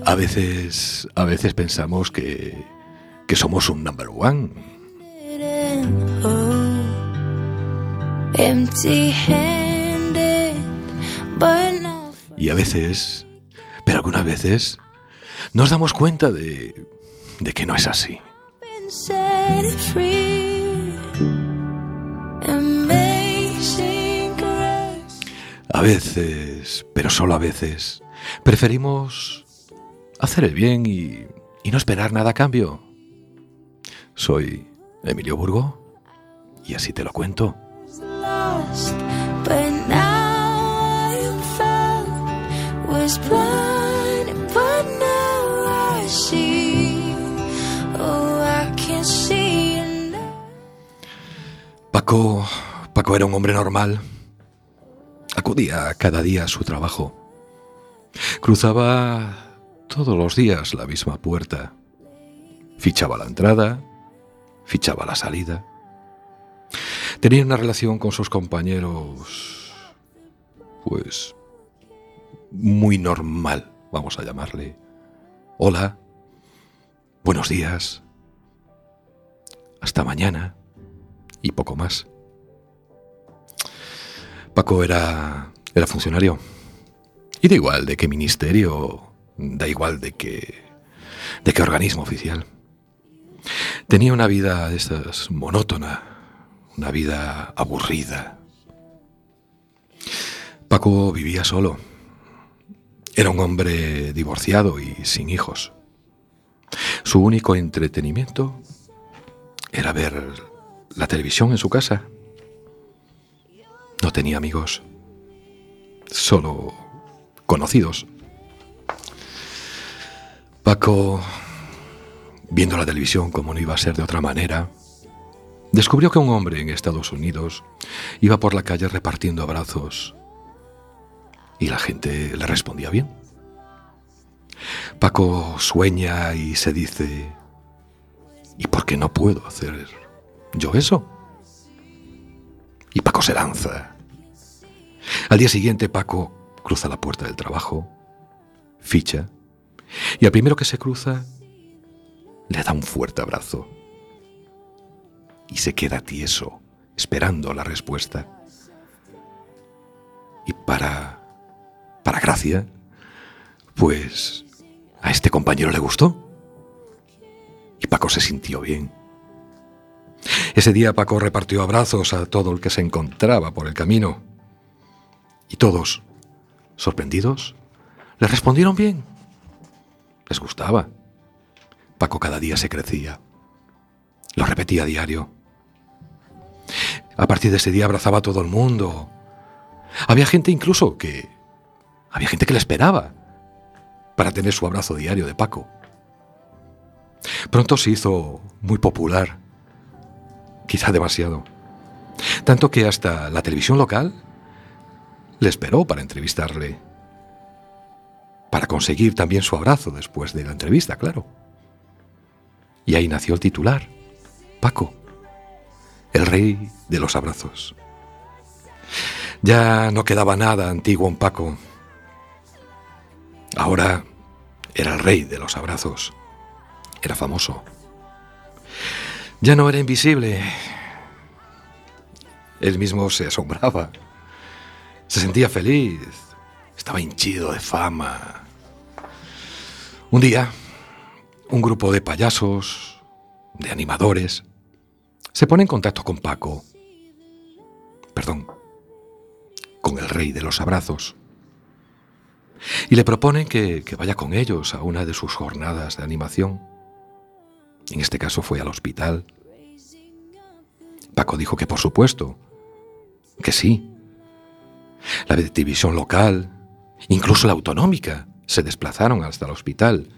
A veces, a veces pensamos que, que somos un number one. Y a veces, pero algunas veces, nos damos cuenta de, que no es así. A veces, pero solo a veces, preferimos hacer el bien y, y no esperar nada a cambio. Soy Emilio Burgo y así te lo cuento. Oh. Paco, Paco era un hombre normal. Acudía cada día a su trabajo. Cruzaba todos los días la misma puerta. Fichaba la entrada, fichaba la salida. Tenía una relación con sus compañeros, pues, muy normal, vamos a llamarle. Hola, buenos días, hasta mañana y poco más. Paco era, era funcionario. Y da igual de qué ministerio, da igual de qué, de qué organismo oficial. Tenía una vida de estas monótona, una vida aburrida. Paco vivía solo. Era un hombre divorciado y sin hijos. Su único entretenimiento era ver la televisión en su casa. No tenía amigos, solo conocidos. Paco, viendo la televisión como no iba a ser de otra manera, descubrió que un hombre en Estados Unidos iba por la calle repartiendo abrazos y la gente le respondía bien. Paco sueña y se dice, ¿y por qué no puedo hacer yo eso? Y Paco se lanza. Al día siguiente Paco cruza la puerta del trabajo, ficha, y al primero que se cruza le da un fuerte abrazo. Y se queda tieso, esperando la respuesta. Y para, para gracia, pues a este compañero le gustó. Y Paco se sintió bien. Ese día Paco repartió abrazos a todo el que se encontraba por el camino. Y todos, sorprendidos, le respondieron bien. Les gustaba. Paco cada día se crecía. Lo repetía a diario. A partir de ese día abrazaba a todo el mundo. Había gente incluso que... Había gente que le esperaba para tener su abrazo diario de Paco. Pronto se hizo muy popular, quizá demasiado. Tanto que hasta la televisión local le esperó para entrevistarle. Para conseguir también su abrazo después de la entrevista, claro. Y ahí nació el titular, Paco, el rey de los abrazos. Ya no quedaba nada antiguo en Paco. Ahora era el rey de los abrazos. Era famoso. Ya no era invisible. Él mismo se asombraba. Se sentía feliz. Estaba hinchido de fama. Un día, un grupo de payasos, de animadores, se pone en contacto con Paco. Perdón, con el rey de los abrazos. Y le proponen que, vaya con ellos a una de sus jornadas de animación. En este caso fue al hospital. Paco dijo que por supuesto, que sí. La televisión local, incluso la autonómica, se desplazaron hasta el hospital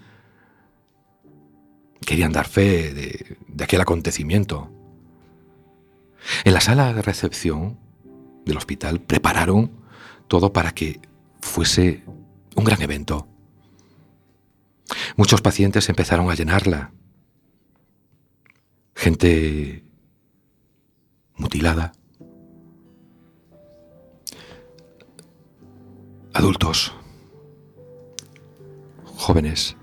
querían dar fe de aquel acontecimiento. En la sala de recepción del hospital prepararon todo para que fuese un gran evento. Muchos pacientes empezaron a llenarla. Gente mutilada. Adultos. Jóvenes.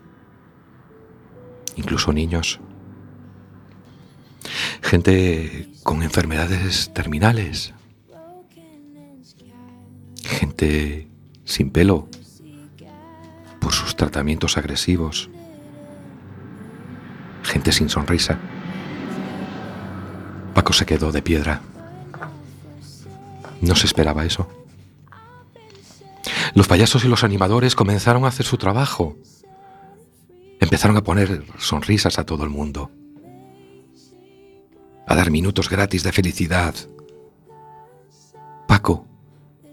Incluso niños. Gente con enfermedades terminales. Gente sin pelo tratamientos agresivos. Gente sin sonrisa. Paco se quedó de piedra. No se esperaba eso. Los payasos y los animadores comenzaron a hacer su trabajo. Empezaron a poner sonrisas a todo el mundo. A dar minutos gratis de felicidad. Paco,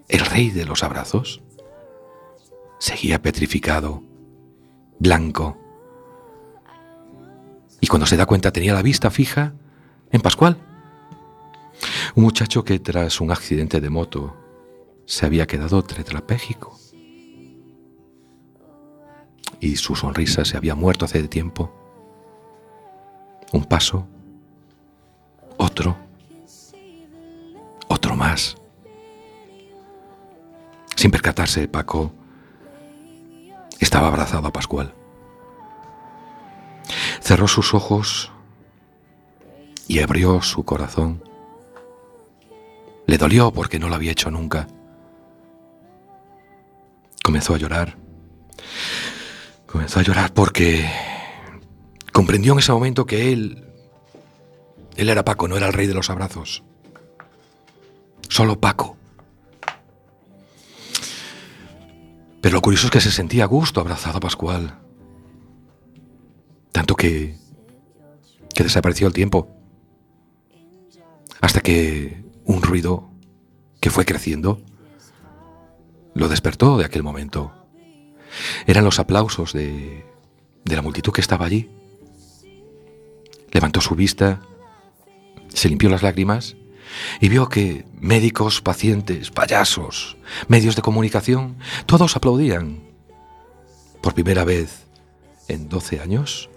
el rey de los abrazos, seguía petrificado, blanco. Y cuando se da cuenta tenía la vista fija en Pascual. Un muchacho que tras un accidente de moto se había quedado tetrapléjico. Y su sonrisa se había muerto hace tiempo. Un paso, otro, otro más. Sin percatarse, Paco estaba abrazado a Pascual. Cerró sus ojos y abrió su corazón. Le dolió porque no lo había hecho nunca. Comenzó a llorar. Comenzó a llorar porque comprendió en ese momento que él, él era Paco, no era el rey de los abrazos. Solo Paco. Pero lo curioso es que se sentía a gusto abrazado a Pascual. Tanto que, que desapareció el tiempo. Hasta que un ruido que fue creciendo lo despertó de aquel momento. Eran los aplausos de, de la multitud que estaba allí. Levantó su vista, se limpió las lágrimas y vio que médicos, pacientes, payasos, medios de comunicación, todos aplaudían. Por primera vez en 12 años,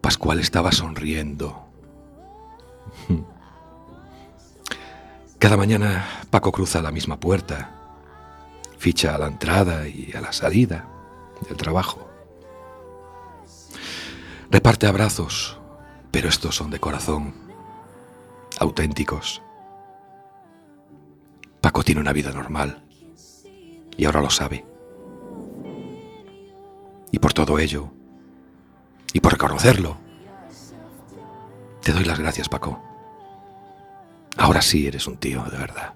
Pascual estaba sonriendo. <laughs> Cada mañana Paco cruza la misma puerta, ficha a la entrada y a la salida del trabajo. Reparte abrazos, pero estos son de corazón, auténticos. Paco tiene una vida normal y ahora lo sabe. Y por todo ello, y por reconocerlo, te doy las gracias, Paco. Ahora sí eres un tío, de verdad.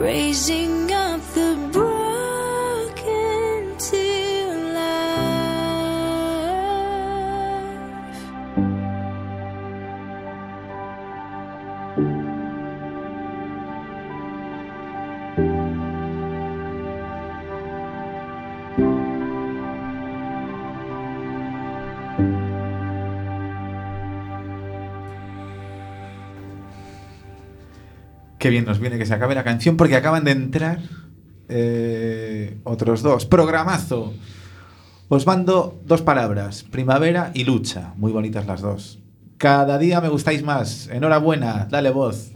Raising up the Qué bien nos viene que se acabe la canción porque acaban de entrar eh, otros dos. Programazo. Os mando dos palabras, primavera y lucha. Muy bonitas las dos. Cada día me gustáis más. Enhorabuena, dale voz.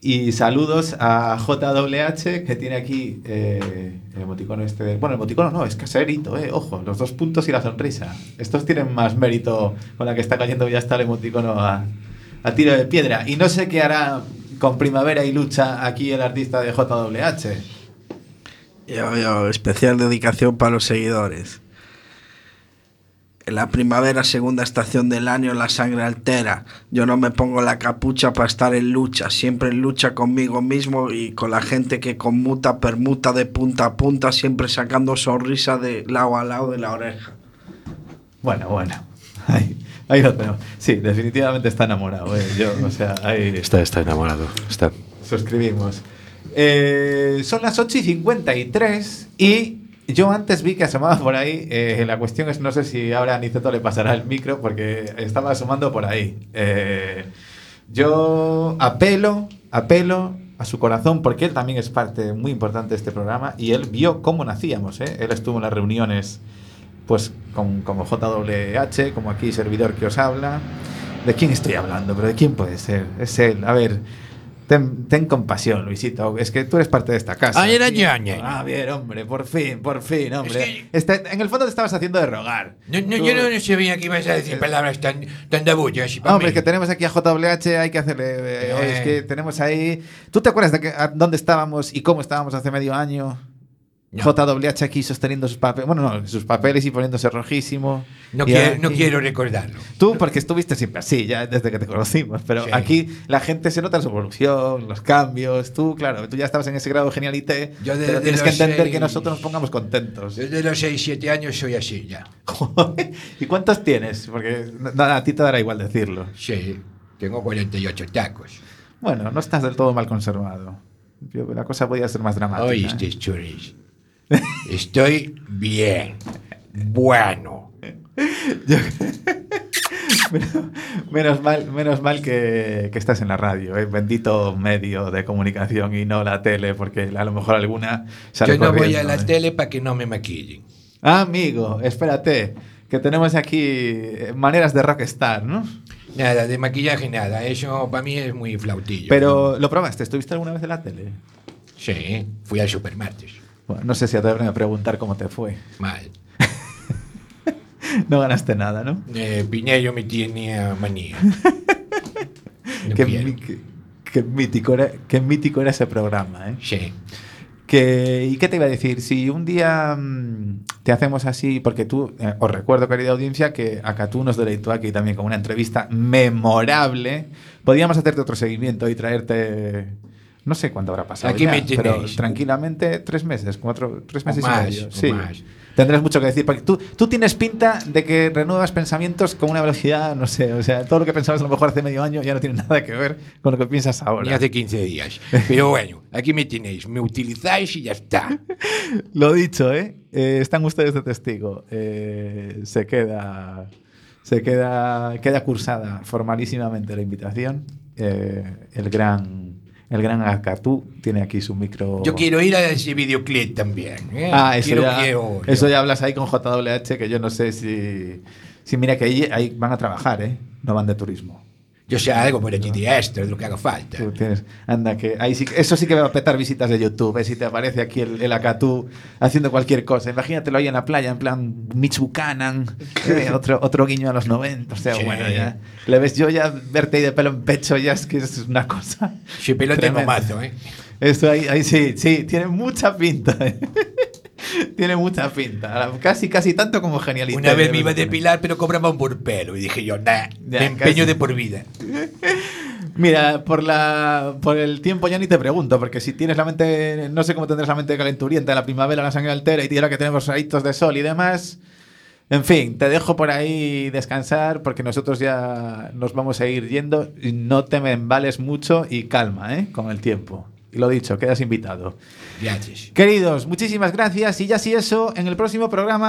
Y saludos a JWH que tiene aquí eh, el emoticono este. bueno, el emoticono no, es caserito, eh. Ojo, los dos puntos y la sonrisa. Estos tienen más mérito con la que está cayendo ya está el emoticono a tiro de piedra. Y no sé qué hará con primavera y lucha aquí el artista de JWH. Yo, yo, especial dedicación para los seguidores. En la primavera, segunda estación del año, la sangre altera. Yo no me pongo la capucha para estar en lucha, siempre en lucha conmigo mismo y con la gente que conmuta, permuta de punta a punta, siempre sacando sonrisa de lado a lado de la oreja. Bueno, bueno. Ahí lo tenemos. Sí, definitivamente está enamorado. eh. Yo, o sea, ahí Está, está enamorado. Está. suscribimos. Eh, son las 8 y 53 y yo antes vi que asomaba por ahí. eh, la cuestión es, no sé si ahora a Niceto le pasará el micro porque estaba asomando por ahí. Eh, yo apelo, apelo a su corazón porque él también es parte muy importante de este programa y él vio cómo nacíamos. ¿eh? Él estuvo en las reuniones pues con, como JWH, como aquí servidor que os habla. ¿De quién estoy hablando? ¿Pero de quién puede ser? Es él. A ver, ten, ten compasión, Luisito. Es que tú eres parte de esta casa. Ay, era tío. ñoñe. Ah, bien, hombre, por fin, por fin, hombre. Es que- Este- en el fondo te estabas haciendo de rogar. No, no, Tú- yo no sabía que ibas a decir palabras tan, tan de bullo así para Hombre, mí. es que tenemos aquí a JWH, hay que hacerle. eh, Pero, es eh. que tenemos ahí. ¿Tú te acuerdas de que, a dónde estábamos y cómo estábamos hace medio año? JWH aquí sosteniendo sus papeles. Bueno, no, sus papeles y poniéndose rojísimo. No, quiero, no quiero recordarlo. Tú, porque estuviste siempre así, ya desde que te conocimos. Pero Sí. aquí la gente se nota su evolución, los cambios. Tú, claro, tú ya estabas en ese grado genialité. Yo de- pero de tienes que entender seis- que nosotros nos pongamos contentos. Desde los 6, 7 años soy así ya. ¿Y cuántos tienes? Porque nada, a ti te dará igual decirlo. Sí, tengo 48 tacos. Bueno, no estás del todo mal conservado. Yo- La cosa podía ser más dramática. Oíste, ¿eh? Estoy bien. Bueno. <laughs> Menos mal, menos mal que, que estás en la radio, ¿eh? bendito medio de comunicación y no la tele, porque a lo mejor alguna sale Yo no voy a la ¿eh? tele para que no me maquillen. Ah, amigo, espérate, que tenemos aquí eh, maneras de rockstar, ¿no? Nada, de maquillaje nada. Eso para mí es muy flautillo. Pero lo probaste, ¿estuviste alguna vez en la tele? Sí, fui al supermartes. Bueno, no sé si atreverme a preguntar cómo te fue. Mal. <laughs> No ganaste nada, ¿no? Eh, Piñero me tiene manía. <laughs> No qué, mítico era, qué mítico era ese programa, ¿eh? Sí. Que, ¿Y qué te iba a decir? Si un día mm, te hacemos así, porque tú, eh, os recuerdo, querida audiencia, que Acatú nos deleitó aquí también con una entrevista memorable. Podríamos hacerte otro seguimiento y traerte. No sé cuándo habrá pasado. Aquí ya, me pero tranquilamente tres meses, cuatro, tres O meses más, y medio. Sí. más. Tendrás mucho que decir, porque tú, tú tienes pinta de que renuevas pensamientos con una velocidad, no sé, o sea, todo lo que pensabas a lo mejor hace medio año ya no tiene <laughs> nada que ver con lo que piensas ahora. Ni hace 15 días. Pero bueno, aquí me tenéis. Me utilizáis y ya está. <laughs> Lo dicho, ¿eh? Eh, están ustedes de testigo. Eh, se queda. Se queda. Queda cursada formalísimamente la invitación. Eh, el gran. El gran Acatú tiene aquí su micro. Yo quiero ir a ese videoclip también. ¿eh? Ah, eso, quiero, ya, quiero- eso ya hablas ahí con JWH, que yo no sé si. Si mira que ahí, ahí van a trabajar, ¿eh? No van de turismo. Yo sé algo de esto, es lo que haga falta. Tú tienes, anda, que ahí sí, que- eso sí que va a petar visitas de YouTube, ¿eh? si te aparece aquí el, el Acatú haciendo cualquier cosa. Imagínatelo ahí en la playa, en plan Mitch Buchanan, eh, <laughs> otro, otro guiño a los 90. O sea, Sí. bueno, ya. Le ves yo ya verte ahí de pelo en pecho, ya es que es una cosa. Sí, pero tengo tremenda. mazo, ¿eh? Esto ahí, ahí sí, sí, tiene mucha pinta. ¿eh? <laughs> tiene mucha pinta. Casi, casi tanto como genialidad. Una vez me iba a depilar, pero cobraba un por pelo. Y dije yo, nah, Ya, me empeño casi. de por vida. <laughs> Mira, por la por el tiempo ya ni te pregunto, porque si tienes la mente, no sé cómo tendrás la mente calenturienta, la primavera, la sangre altera y ahora que tenemos rayitos de sol y demás. En fin, te dejo por ahí descansar porque nosotros ya nos vamos a ir yendo. No te me embales mucho y calma, ¿eh? Con el tiempo. Y lo dicho, quedas invitado. Gracias. Queridos, muchísimas gracias y ya si eso, en el próximo programa